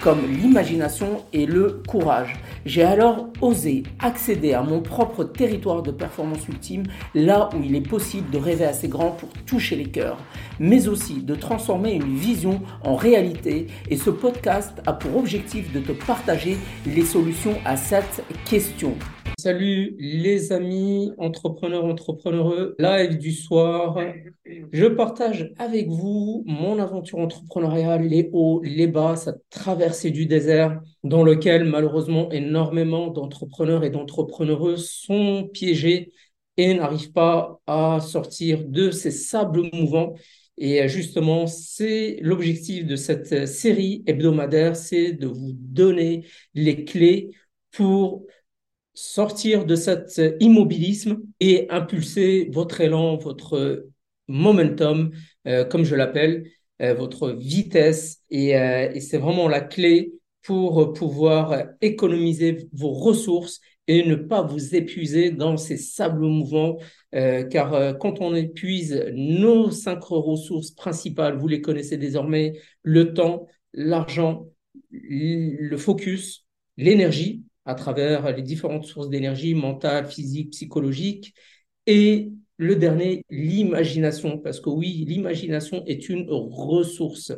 comme l'imagination et le courage. J'ai alors osé accéder à mon propre territoire de performance ultime, là où il est possible de rêver assez grand pour toucher les cœurs, mais aussi de transformer une vision en réalité. Et ce podcast a pour objectif de te partager les solutions à cette question. Salut les amis entrepreneurs, entrepreneureux, live du soir. Je partage avec vous mon aventure entrepreneuriale, les hauts, les bas, cette traversée du désert dans lequel malheureusement énormément d'entrepreneurs et d'entrepreneureux sont piégés et n'arrivent pas à sortir de ces sables mouvants. Et justement, c'est l'objectif de cette série hebdomadaire, c'est de vous donner les clés pour sortir de cet immobilisme et impulser votre élan, votre momentum, euh, comme je l'appelle, euh, votre vitesse. Euh, et c'est vraiment la clé pour pouvoir économiser vos ressources et ne pas vous épuiser dans ces sables mouvants, car quand on épuise nos cinq ressources principales, vous les connaissez désormais, le temps, l'argent, le focus, l'énergie, à travers les différentes sources d'énergie mentale, physique, psychologique. Et le dernier, l'imagination, parce que oui, l'imagination est une ressource.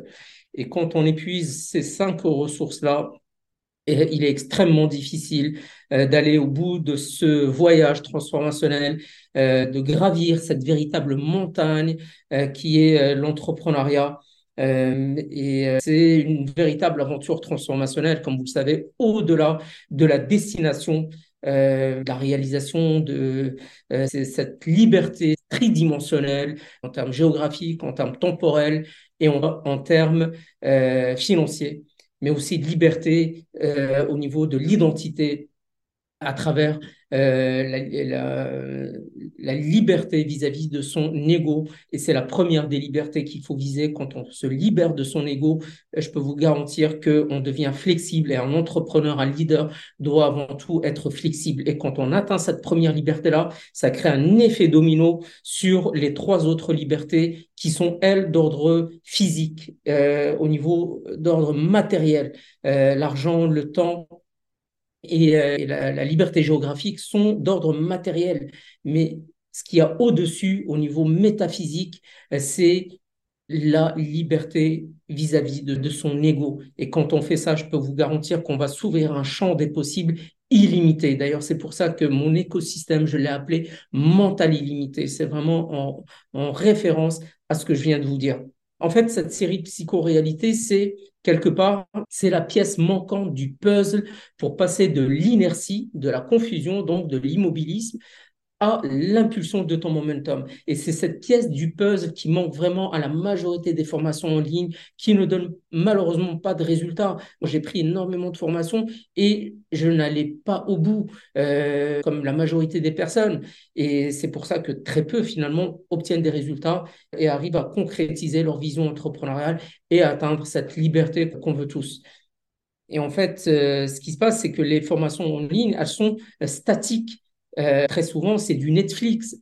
Et quand on épuise ces cinq ressources-là, il est extrêmement difficile euh, d'aller au bout de ce voyage transformationnel, euh, de gravir cette véritable montagne euh, qui est l'entrepreneuriat. Et c'est une véritable aventure transformationnelle, comme vous le savez, au-delà de la destination, euh, la réalisation de cette liberté tridimensionnelle en termes géographiques, en termes temporels et en, termes financiers, mais aussi de liberté au niveau de l'identité à travers euh, la, la, liberté vis-à-vis de son ego. Et c'est la première des libertés qu'il faut viser quand on se libère de son ego. Je peux vous garantir qu'on devient flexible et un entrepreneur, un leader doit avant tout être flexible. Et quand on atteint cette première liberté-là, ça crée un effet domino sur les trois autres libertés qui sont, elles, d'ordre physique, euh, au niveau d'ordre matériel, euh, l'argent, le temps et, euh, la, liberté géographique sont d'ordre matériel. Mais ce qu'il y a au-dessus, au niveau métaphysique, euh, c'est la liberté vis-à-vis de, son ego. Et quand on fait ça, je peux vous garantir qu'on va s'ouvrir un champ des possibles illimité. D'ailleurs, c'est pour ça que mon écosystème, je l'ai appelé mental illimité. C'est vraiment en, en référence à ce que je viens de vous dire. En fait, cette série de psychoréalité, c'est quelque part, c'est la pièce manquante du puzzle pour passer de l'inertie, de la confusion, donc de l'immobilisme, l'impulsion de ton momentum. Et c'est cette pièce du puzzle qui manque vraiment à la majorité des formations en ligne, qui ne donne malheureusement pas de résultats. J'ai pris énormément de formations et je n'allais pas au bout, euh, comme la majorité des personnes. Et c'est pour ça que très peu, finalement, obtiennent des résultats et arrivent à concrétiser leur vision entrepreneuriale et à atteindre cette liberté qu'on veut tous. Et en fait, euh, ce qui se passe, c'est que les formations en ligne, elles sont statiques euh, très souvent, c'est du Netflix.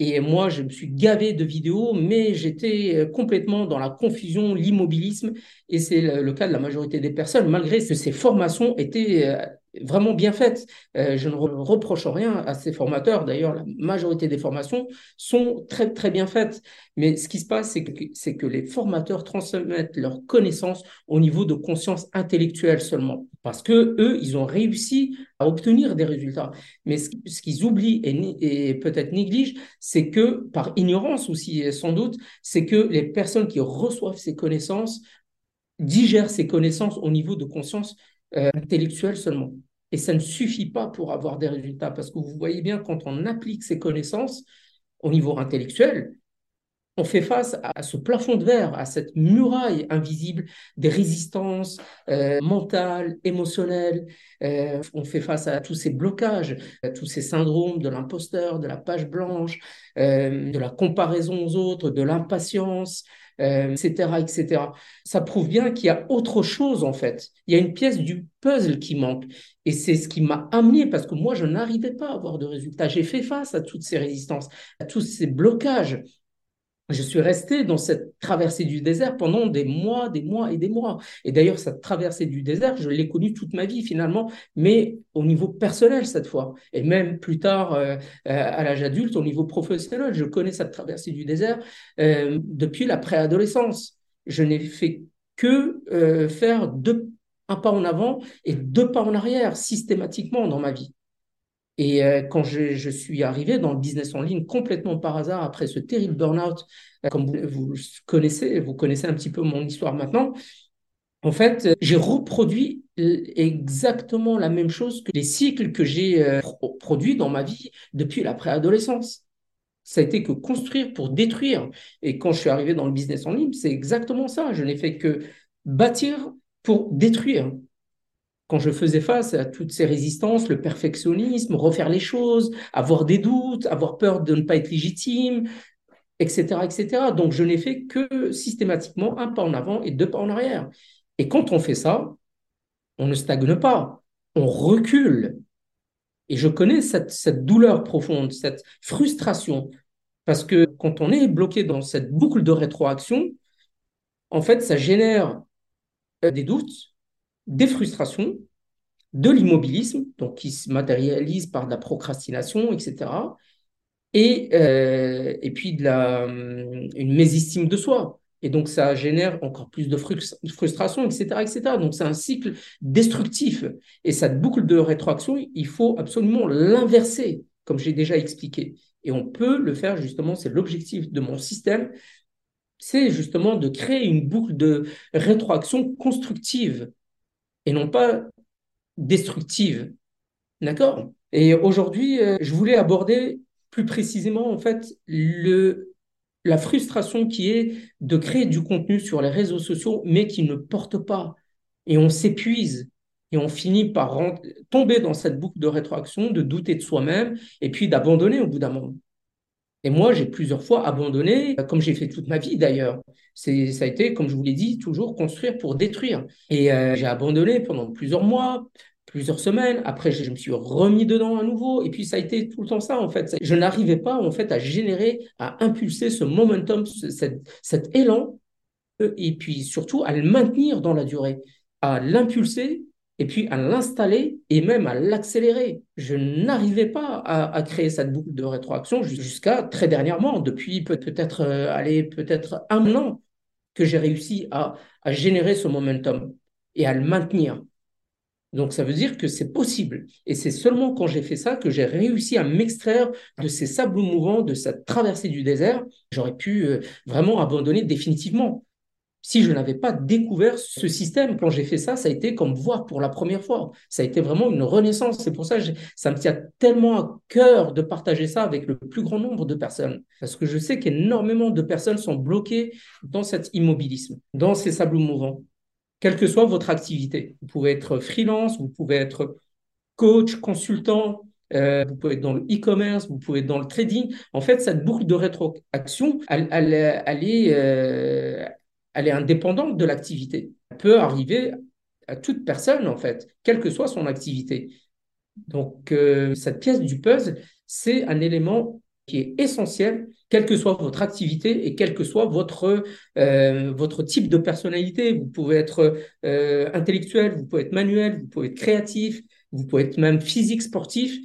Et moi, je me suis gavé de vidéos, mais j'étais euh, complètement dans la confusion, l'immobilisme. Et c'est le, cas de la majorité des personnes, malgré que ces formations étaient euh, vraiment bien faites. Euh, je ne reproche rien à ces formateurs. D'ailleurs, la majorité des formations sont très, très bien faites. Mais ce qui se passe, c'est que, c'est que les formateurs transmettent leurs connaissances au niveau de conscience intellectuelle seulement. Parce que eux, ils ont réussi à obtenir des résultats. Mais ce, qu'ils oublient et, et peut-être négligent, c'est que, par ignorance aussi, sans doute, c'est que les personnes qui reçoivent ces connaissances digèrent ces connaissances au niveau de conscience euh, seulement. Et ça ne suffit pas pour avoir des résultats, parce que vous voyez bien, quand on applique ces connaissances au niveau intellectuel, on fait face à ce plafond de verre, à cette muraille invisible des résistances euh, mentales, émotionnelles. Euh, on fait face à tous ces blocages, à tous ces syndromes de l'imposteur, de la page blanche, euh, de la comparaison aux autres, de l'impatience, etc., etc. Ça prouve bien qu'il y a autre chose en fait. Il y a une pièce du puzzle qui manque. Et c'est ce qui m'a amené, parce que moi, je n'arrivais pas à avoir de résultats. J'ai fait face à toutes ces résistances, à tous ces blocages je suis resté dans cette traversée du désert pendant des mois, des mois et des mois. Et d'ailleurs, cette traversée du désert, je l'ai connue toute ma vie finalement, mais au niveau personnel cette fois. Et même plus tard, euh, euh, à l'âge adulte, au niveau professionnel, je connais cette traversée du désert euh, depuis la préadolescence. Je n'ai fait que faire deux, un pas en avant et deux pas en arrière systématiquement dans ma vie. Et euh, quand je, suis arrivé dans le business en ligne complètement par hasard après ce terrible burn-out, euh, comme vous, connaissez, vous connaissez un petit peu mon histoire maintenant, en fait, euh, j'ai reproduit exactement la même chose que les cycles que j'ai produits dans ma vie depuis la préadolescence. Ça a été que construire pour détruire. Et quand je suis arrivé dans le business en ligne, c'est exactement ça. Je n'ai fait que bâtir pour détruire quand je faisais face à toutes ces résistances, le perfectionnisme, refaire les choses, avoir des doutes, avoir peur de ne pas être légitime, etc., etc. Donc, je n'ai fait que systématiquement un pas en avant et deux pas en arrière. Et quand on fait ça, on ne stagne pas, on recule. Et je connais cette, cette douleur profonde, cette frustration, parce que quand on est bloqué dans cette boucle de rétroaction, en fait, ça génère euh, des doutes, des frustrations, de l'immobilisme, donc qui se matérialise par de la procrastination, etc. Et, euh, et puis hum, une mésestime de soi. Et donc, ça génère encore plus de frustration, etc., etc. Donc, c'est un cycle destructif. Et cette boucle de rétroaction, il faut absolument l'inverser, comme j'ai déjà expliqué. Et on peut le faire, justement, c'est l'objectif de mon système, c'est justement de créer une boucle de rétroaction constructive et non pas destructive. D'accord? Et aujourd'hui, euh, je voulais aborder plus précisément, en fait, le, la frustration qui est de créer du contenu sur les réseaux sociaux, mais qui ne porte pas. Et on s'épuise et on finit par tomber dans cette boucle de rétroaction, de douter de soi-même et puis d'abandonner au bout d'un moment. Et moi, j'ai plusieurs fois abandonné, comme j'ai fait toute ma vie d'ailleurs. Ça a été, comme je vous l'ai dit, toujours construire pour détruire. Et euh, j'ai abandonné pendant plusieurs mois, plusieurs semaines. Après, je, me suis remis dedans à nouveau. Et puis, ça a été tout le temps ça, en fait. Je n'arrivais pas, en fait, à générer, à impulser ce momentum, cet élan, euh, et puis surtout à le maintenir dans la durée, à l'impulser et puis à l'installer et même à l'accélérer. Je n'arrivais pas à, créer cette boucle de rétroaction jusqu'à très dernièrement, depuis peut-être euh, peut-être un an que j'ai réussi à, générer ce momentum et à le maintenir. Donc ça veut dire que c'est possible. Et c'est seulement quand j'ai fait ça que j'ai réussi à m'extraire de ces sables mouvants, de cette traversée du désert. J'aurais pu euh, vraiment abandonner définitivement si je n'avais pas découvert ce système, quand j'ai fait ça, ça a été comme voir pour la première fois. Ça a été vraiment une renaissance. C'est pour ça que ça me tient tellement à cœur de partager ça avec le plus grand nombre de personnes. Parce que je sais qu'énormément de personnes sont bloquées dans cet immobilisme, dans ces sables mouvants, quelle que soit votre activité. Vous pouvez être freelance, vous pouvez être coach, consultant, euh, vous pouvez être dans le e-commerce, vous pouvez être dans le trading. En fait, cette boucle de rétroaction, elle, est, euh, elle est indépendante de l'activité. Elle peut arriver à toute personne, en fait, quelle que soit son activité. Donc, euh, cette pièce du puzzle, c'est un élément qui est essentiel, quelle que soit votre activité et quel que soit votre, euh, votre type de personnalité. Vous pouvez être euh, intellectuel, vous pouvez être manuel, vous pouvez être créatif, vous pouvez être même physique, sportif.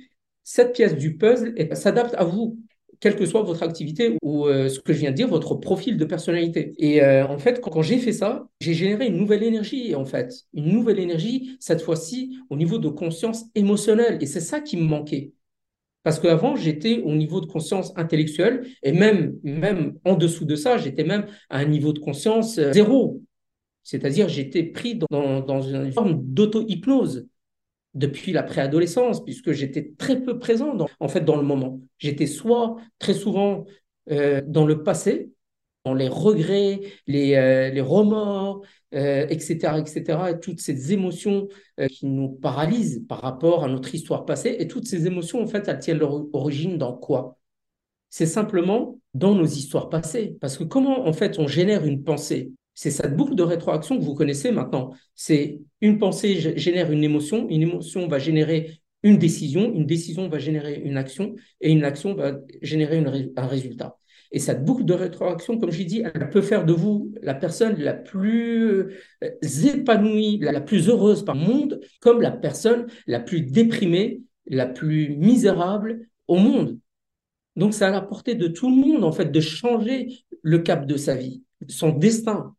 Cette pièce du puzzle s'adapte à vous quelle que soit votre activité ou euh, ce que je viens de dire, votre profil de personnalité. Et euh, en fait, quand, j'ai fait ça, j'ai généré une nouvelle énergie, en fait. Une nouvelle énergie, cette fois-ci, au niveau de conscience émotionnelle. Et c'est ça qui me manquait. Parce qu'avant, j'étais au niveau de conscience intellectuelle et même, même en dessous de ça, j'étais même à un niveau de conscience euh, zéro. C'est-à-dire, j'étais pris dans, dans une forme d'auto-hypnose depuis la préadolescence, puisque j'étais très peu présent dans, en fait dans le moment. J'étais soit très souvent euh, dans le passé, les regrets, les, euh, les remords, etc., euh, etc., et toutes ces émotions qui nous paralysent par rapport à notre histoire passée. Et toutes ces émotions, en fait, elles tiennent leur origine dans quoi? C'est simplement dans nos histoires passées. Parce que comment, en fait, on génère une pensée? C'est cette boucle de rétroaction que vous connaissez maintenant. C'est une pensée génère une émotion, une émotion va générer une décision, une décision va générer une action, et une action va générer un résultat. Et cette boucle de rétroaction, comme je l'ai dit, elle peut faire de vous la personne la plus euh, épanouie, la plus heureuse par le monde, comme la personne la plus déprimée, la plus misérable au monde. Donc, c'est à la portée de tout le monde, en fait, de changer le cap de sa vie, son destin.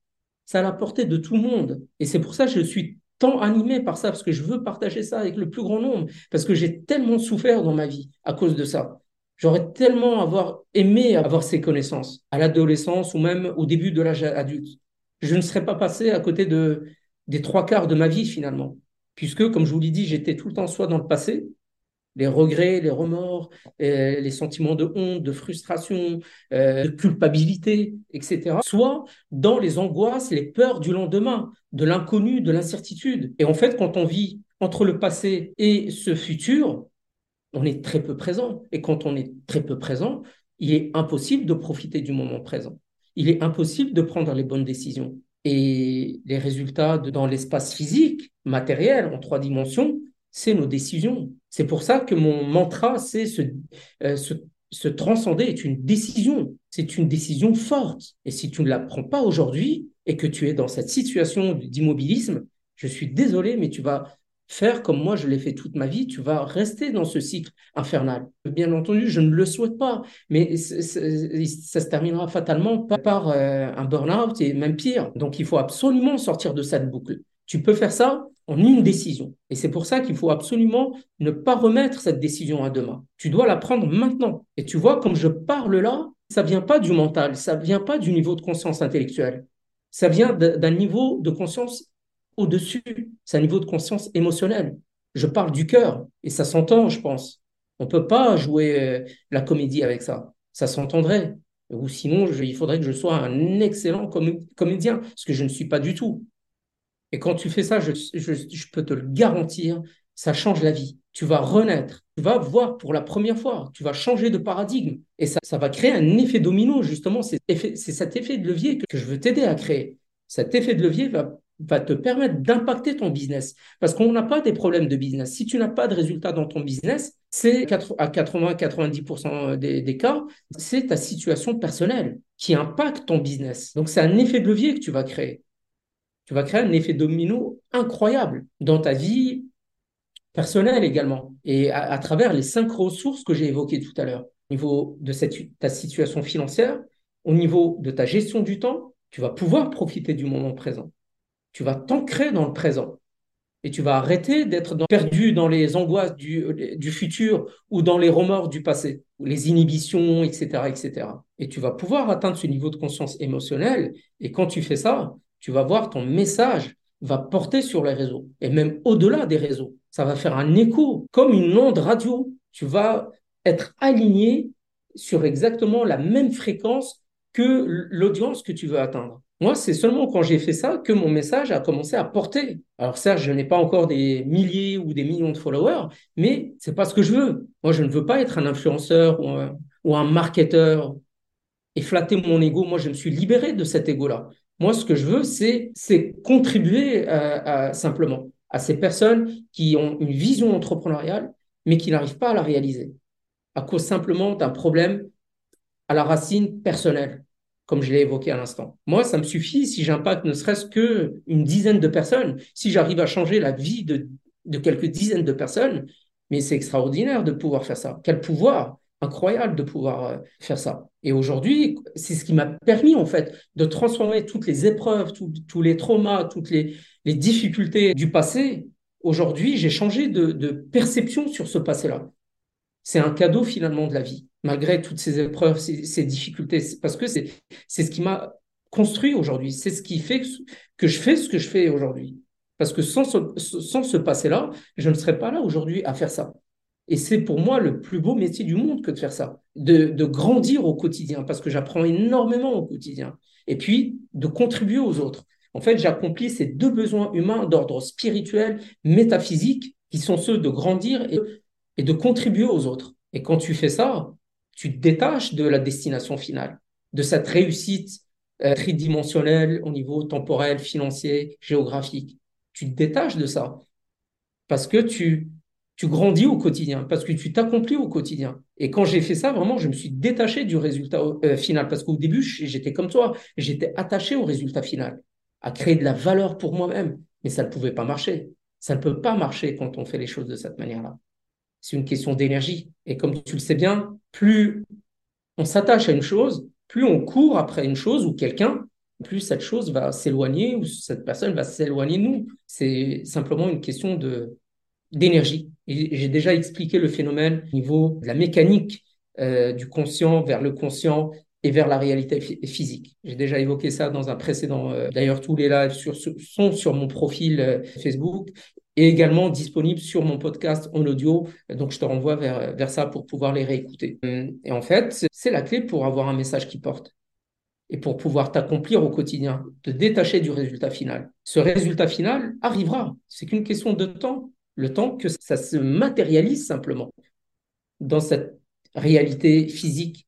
C'est à la portée de tout le monde. Et c'est pour ça que je suis tant animé par ça, parce que je veux partager ça avec le plus grand nombre, parce que j'ai tellement souffert dans ma vie à cause de ça. J'aurais tellement aimé avoir ces connaissances à l'adolescence ou même au début de l'âge adulte. Je ne serais pas passé à côté de, des trois quarts de ma vie finalement, puisque, comme je vous l'ai dit, j'étais tout le temps soit dans le passé, les regrets, les remords, euh, les sentiments de honte, de frustration, euh, de culpabilité, etc. Soit dans les angoisses, les peurs du lendemain, de l'inconnu, de l'incertitude. Et en fait, quand on vit entre le passé et ce futur, on est très peu présent. Et quand on est très peu présent, il est impossible de profiter du moment présent. Il est impossible de prendre les bonnes décisions. Et les résultats dans l'espace physique, matériel, en trois dimensions, c'est nos décisions. C'est pour ça que mon mantra, c'est se, euh, se, transcender est une décision. C'est une décision forte. Et si tu ne la prends pas aujourd'hui et que tu es dans cette situation d'immobilisme, je suis désolé, mais tu vas faire comme moi je l'ai fait toute ma vie, tu vas rester dans ce cycle infernal. Bien entendu, je ne le souhaite pas, mais ça se terminera fatalement par euh, un burn-out et même pire. Donc il faut absolument sortir de cette boucle. Tu peux faire ça en une décision. Et c'est pour ça qu'il faut absolument ne pas remettre cette décision à demain. Tu dois la prendre maintenant. Et tu vois, comme je parle là, ça vient pas du mental, ça vient pas du niveau de conscience intellectuelle. Ça vient d'un niveau de conscience au-dessus. C'est un niveau de conscience émotionnel. Je parle du cœur et ça s'entend, je pense. On ne peut pas jouer euh, la comédie avec ça. Ça s'entendrait. Ou sinon, il faudrait que je sois un excellent comédien, ce que je ne suis pas du tout. Et quand tu fais ça, je, peux te le garantir, ça change la vie. Tu vas renaître, tu vas voir pour la première fois, tu vas changer de paradigme. Et ça, va créer un effet domino, justement. C'est cet effet de levier que je veux t'aider à créer. Cet effet de levier va te permettre d'impacter ton business. Parce qu'on n'a pas des problèmes de business. Si tu n'as pas de résultats dans ton business, c'est à 80-90% des, des, cas, c'est ta situation personnelle qui impacte ton business. Donc c'est un effet de levier que tu vas créer. Tu vas créer un effet domino incroyable dans ta vie personnelle également. Et à, travers les cinq ressources que j'ai évoquées tout à l'heure. Au niveau de ta situation financière, au niveau de ta gestion du temps, tu vas pouvoir profiter du moment présent tu vas t'ancrer dans le présent et tu vas arrêter d'être perdu dans les angoisses du, du, futur ou dans les remords du passé, ou les inhibitions, etc., etc. Et tu vas pouvoir atteindre ce niveau de conscience émotionnelle. Et quand tu fais ça, tu vas voir ton message va porter sur les réseaux et même au-delà des réseaux. Ça va faire un écho comme une onde radio. Tu vas être aligné sur exactement la même fréquence que l'audience que tu veux atteindre. Moi, c'est seulement quand j'ai fait ça que mon message a commencé à porter. Alors certes, je n'ai pas encore des milliers ou des millions de followers, mais c'est pas ce que je veux. Moi, je ne veux pas être un influenceur ou un, marketeur et flatter mon ego. Moi, je me suis libéré de cet ego-là. Moi, ce que je veux, c'est, contribuer simplement à ces personnes qui ont une vision entrepreneuriale, mais qui n'arrivent pas à la réaliser à cause simplement d'un problème à la racine personnelle comme je l'ai évoqué à l'instant. Moi, ça me suffit si j'impacte ne serait-ce que une dizaine de personnes, si j'arrive à changer la vie de quelques dizaines de personnes, mais c'est extraordinaire de pouvoir faire ça. Quel pouvoir incroyable de pouvoir euh, faire ça. Et aujourd'hui, c'est ce qui m'a permis en fait de transformer toutes les épreuves, tous les traumas, toutes les, difficultés du passé. Aujourd'hui, j'ai changé de, perception sur ce passé-là. C'est un cadeau finalement de la vie malgré toutes ces épreuves, ces, difficultés, parce que c'est ce qui m'a construit aujourd'hui, c'est ce qui fait que, je fais ce que je fais aujourd'hui. Parce que sans sans ce passé-là, je ne serais pas là aujourd'hui à faire ça. Et c'est pour moi le plus beau métier du monde que de faire ça, de, grandir au quotidien, parce que j'apprends énormément au quotidien. Et puis, de contribuer aux autres. En fait, j'accomplis ces deux besoins humains d'ordre spirituel, métaphysique, qui sont ceux de grandir et, et de contribuer aux autres. Et quand tu fais ça, tu te détaches de la destination finale, de cette réussite euh, tridimensionnelle au niveau temporel, financier, géographique. Tu te détaches de ça parce que tu, tu grandis au quotidien, parce que tu t'accomplis au quotidien. Et quand j'ai fait ça, vraiment, je me suis détaché du résultat euh, final, parce qu'au début, j'étais comme toi, j'étais attaché au résultat final, à créer de la valeur pour moi-même, mais ça ne pouvait pas marcher. Ça ne peut pas marcher quand on fait les choses de cette manière-là. C'est une question d'énergie. Et comme tu le sais bien, plus on s'attache à une chose, plus on court après une chose ou quelqu'un, plus cette chose va s'éloigner ou cette personne va s'éloigner de nous. C'est simplement une question de d'énergie. J'ai déjà expliqué le phénomène au niveau de la mécanique euh, du conscient vers le conscient et vers la réalité physique. J'ai déjà évoqué ça dans un précédent. Euh, d'ailleurs, tous les lives sont sur mon profil euh, Facebook et également disponible sur mon podcast en audio. Donc, je te renvoie vers, vers ça pour pouvoir les réécouter. Hum, et en fait, c'est la clé pour avoir un message qui porte et pour pouvoir t'accomplir au quotidien, te détacher du résultat final. Ce résultat final arrivera. C'est qu'une question de temps, le temps que ça se matérialise simplement dans cette réalité physique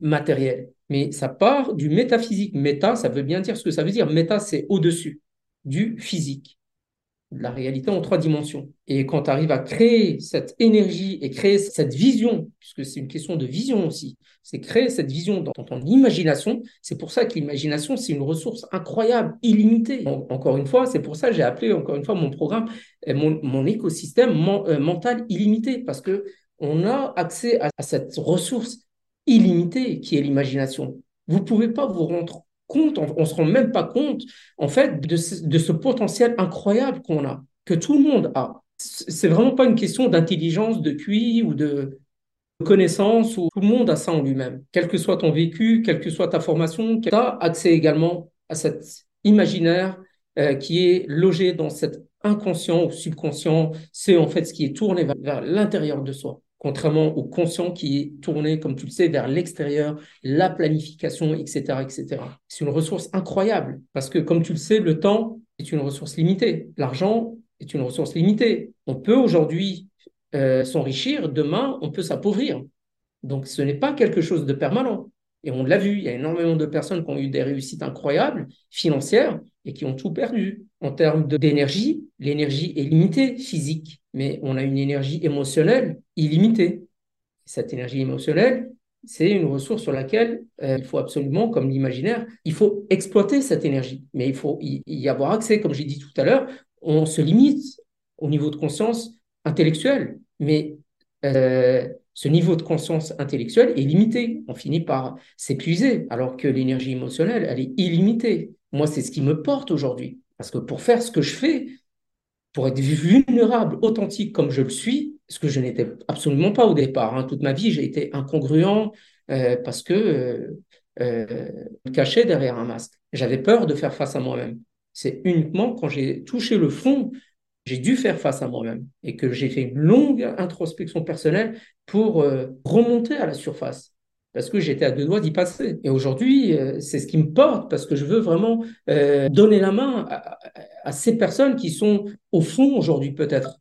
matérielle. Mais ça part du métaphysique. Méta, ça veut bien dire ce que ça veut dire. Méta, c'est au-dessus du physique la réalité en trois dimensions. Et quand tu arrives à créer cette énergie et créer cette vision, puisque c'est une question de vision aussi, c'est créer cette vision dans ton imagination. C'est pour ça que l'imagination, c'est une ressource incroyable, illimitée. encore une fois, c'est pour ça que j'ai appelé encore une fois mon programme, euh, mon, écosystème euh, mental illimité, parce que on a accès à, cette ressource illimitée qui est l'imagination. Vous ne pouvez pas vous rendre compte, on, ne se rend même pas compte, en fait, de ce, potentiel incroyable qu'on a, que tout le monde a. C'est vraiment pas une question d'intelligence, de QI ou de connaissance, ou tout le monde a ça en lui-même. Quel que soit ton vécu, quelle que soit ta formation, tu as accès également à cet imaginaire euh, qui est logé dans cet inconscient ou subconscient. C'est en fait ce qui est tourné vers l'intérieur de soi contrairement au conscient qui est tourné, comme tu le sais, vers l'extérieur, la planification, etc., etc. C'est une ressource incroyable parce que, comme tu le sais, le temps est une ressource limitée. L'argent est une ressource limitée. On peut aujourd'hui euh, s'enrichir, demain, on peut s'appauvrir. Donc, ce n'est pas quelque chose de permanent. Et on l'a vu, il y a énormément de personnes qui ont eu des réussites incroyables, financières, et qui ont tout perdu. En termes d'énergie, l'énergie est limitée, physique, mais on a une énergie émotionnelle illimitée. Cette énergie émotionnelle, c'est une ressource sur laquelle euh, il faut absolument, comme l'imaginaire, il faut exploiter cette énergie. Mais il faut y, avoir accès, comme j'ai dit tout à l'heure, on se limite au niveau de conscience intellectuelle. Mais euh, ce niveau de conscience intellectuelle est limité. On finit par s'épuiser, alors que l'énergie émotionnelle, elle est illimitée. Moi, c'est ce qui me porte aujourd'hui. Parce que pour faire ce que je fais, pour être vulnérable, authentique comme je le suis, ce que je n'étais absolument pas au départ. Hein. Toute ma vie, j'ai été incongruent euh, parce que euh, euh, cachais derrière un masque. J'avais peur de faire face à moi-même. C'est uniquement quand j'ai touché le fond, j'ai dû faire face à moi-même et que j'ai fait une longue introspection personnelle pour euh, remonter à la surface parce que j'étais à deux doigts d'y passer. Et aujourd'hui, euh, c'est ce qui me porte parce que je veux vraiment euh, donner la main à, ces personnes qui sont au fond aujourd'hui peut-être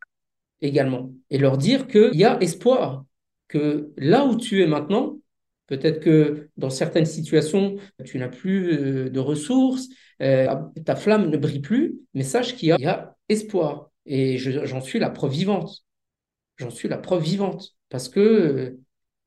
également et leur dire qu'il y a espoir, que là où tu es maintenant, peut-être que dans certaines situations, tu n'as plus de ressources, ta flamme ne brille plus, mais sache qu'il y, a espoir. Et j'en suis la preuve vivante. J'en suis la preuve vivante. Parce que euh,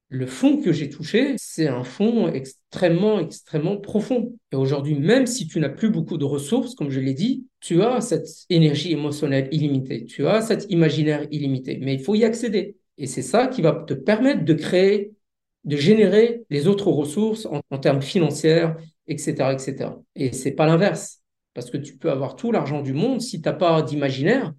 le fond que j'ai touché, c'est un fond extrêmement, extrêmement profond. Et aujourd'hui, même si tu n'as plus beaucoup de ressources, comme je l'ai dit, tu as cette énergie émotionnelle illimitée, tu as cet imaginaire illimité, mais il faut y accéder. Et c'est ça qui va te permettre de créer, de générer les autres ressources en, termes financiers, etc., etc. Et c'est pas l'inverse. Parce que tu peux avoir tout l'argent du monde, si tu n'as pas d'imaginaire,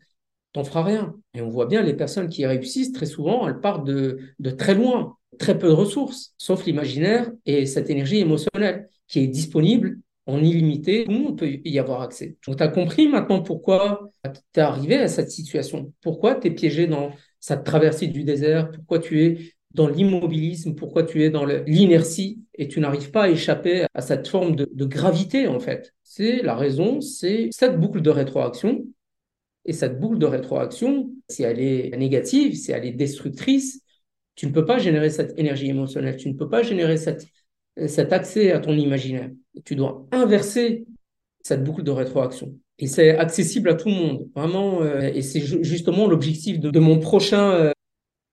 t'en feras rien. Et on voit bien les personnes qui réussissent, très souvent, elles partent de, très loin, très peu de ressources, sauf l'imaginaire et cette énergie émotionnelle qui est disponible en illimité. Tout le monde peut y avoir accès. Donc, tu as compris maintenant pourquoi tu es arrivé à cette situation, pourquoi tu es piégé dans cette traversée du désert, pourquoi tu es dans l'immobilisme, pourquoi tu es dans l'inertie? Et tu n'arrives pas à échapper à cette forme de gravité en fait. C'est la raison, c'est cette boucle de rétroaction. Et cette boucle de rétroaction, si elle est négative, si elle est destructrice, tu ne peux pas générer cette énergie émotionnelle, tu ne peux pas générer cet accès à ton imaginaire. Tu dois inverser cette boucle de rétroaction. Et c'est accessible à tout le monde, vraiment. Euh, et c'est justement l'objectif de, mon prochain euh,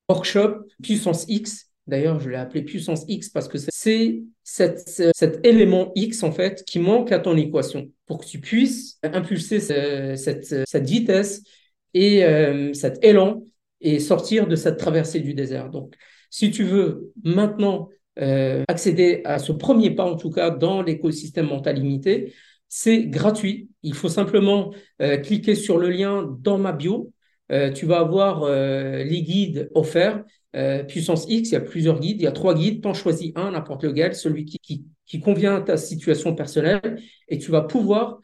workshop Puissance X. D'ailleurs, je l'ai appelé Puissance X parce que c'est cet élément X, en fait, qui manque à ton équation pour que tu puisses impulser cette, vitesse et euh, cet élan et sortir de cette traversée du désert. Donc, si tu veux maintenant euh, accéder à ce premier pas, en tout cas, dans l'écosystème mental limité, c'est gratuit. Il faut simplement euh, cliquer sur le lien dans ma bio. Euh, tu vas avoir les guides offerts. Puissance X, il y a plusieurs guides, il y a trois guides, t'en choisis un, n'importe lequel, celui qui, qui, qui, convient à ta situation personnelle, et tu vas pouvoir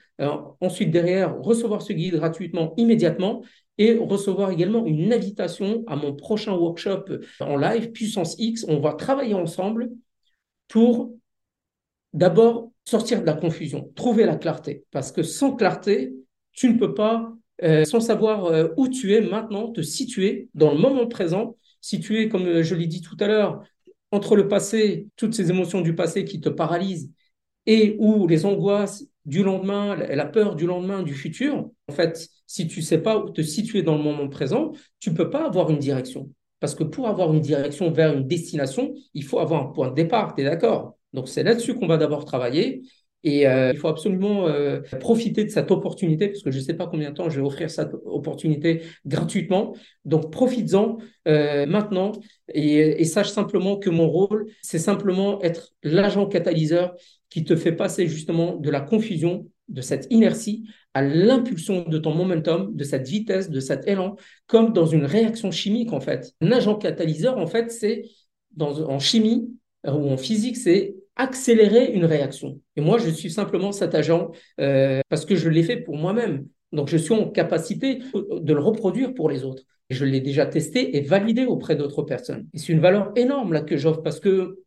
ensuite derrière recevoir ce guide gratuitement, immédiatement, et recevoir également une invitation à mon prochain workshop en live, Puissance X. On va travailler ensemble pour d'abord sortir de la confusion, trouver la clarté. Parce que sans clarté, tu ne peux pas, euh, sans savoir euh, où tu es maintenant, te situer dans le moment présent, situer, comme euh, je l'ai dit tout à l'heure, entre le passé, toutes ces émotions du passé qui te paralysent et où les angoisses du lendemain, la peur du lendemain, du futur, en fait, si tu sais pas où te situer dans le moment présent, tu peux pas avoir une direction. Parce que pour avoir une direction vers une destination, il faut avoir un point de départ, tu es d'accord? Donc c'est là-dessus qu'on va d'abord travailler. Et euh, il faut absolument euh, profiter de cette opportunité, parce que je ne sais pas combien de temps je vais offrir cette opportunité gratuitement. Donc profites-en euh, maintenant et, et sache simplement que mon rôle, c'est simplement être l'agent catalyseur qui te fait passer justement de la confusion, de cette inertie, à l'impulsion de ton momentum, de cette vitesse, de cet élan, comme dans une réaction chimique en fait. Un agent catalyseur, en fait, c'est en chimie euh, ou en physique, c'est accélérer une réaction. Et moi, je suis simplement cet agent euh, parce que je l'ai fait pour moi-même. Donc, je suis en capacité de le reproduire pour les autres. Je l'ai déjà testé et validé auprès d'autres personnes. Et c'est une valeur énorme là que j'offre parce que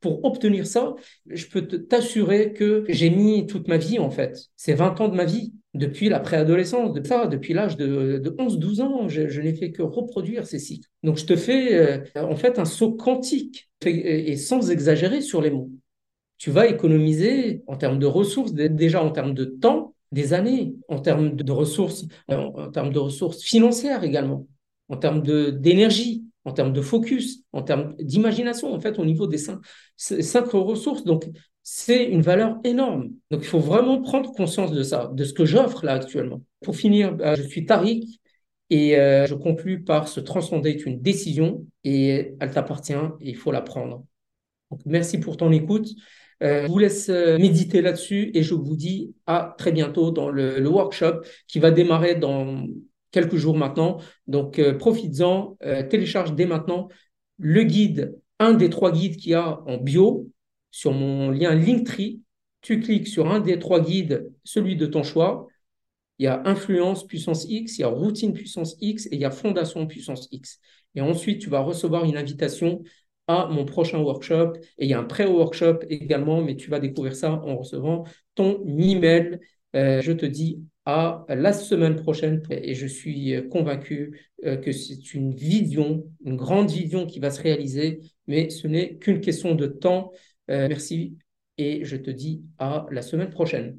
pour obtenir ça, je peux t'assurer que j'ai mis toute ma vie, en fait. C'est 20 ans de ma vie, depuis la préadolescence, de depuis l'âge de, 11-12 ans, je, n'ai fait que reproduire ces cycles. Donc, je te fais, euh, en fait, un saut quantique, et, sans exagérer sur les mots. Tu vas économiser en termes de ressources, déjà en termes de temps, des années, en termes de ressources, en, en termes de ressources financières également, en termes d'énergie, en termes de focus, en termes d'imagination, en fait, au niveau des cinq, cinq ressources. Donc, c'est une valeur énorme. Donc, il faut vraiment prendre conscience de ça, de ce que j'offre là actuellement. Pour finir, bah, je suis Tariq et euh, je conclus par se transcender est une décision et elle t'appartient et il faut la prendre. Donc, merci pour ton écoute. Euh, je vous laisse euh, méditer là-dessus et je vous dis à très bientôt dans le, workshop qui va démarrer dans quelques jours maintenant. Donc, euh, profites-en, euh, télécharge dès maintenant le guide, un des trois guides qu'il y a en bio sur mon lien Linktree. Tu cliques sur un des trois guides, celui de ton choix. Il y a influence puissance X, il y a routine puissance X et il y a fondation puissance X. Et ensuite, tu vas recevoir une invitation à mon prochain workshop. Et il y a un pré-workshop également, mais tu vas découvrir ça en recevant ton email. Euh, je te dis à la semaine prochaine et je suis convaincu euh, que c'est une vision, une grande vision qui va se réaliser, mais ce n'est qu'une question de temps. Euh, merci et je te dis à la semaine prochaine.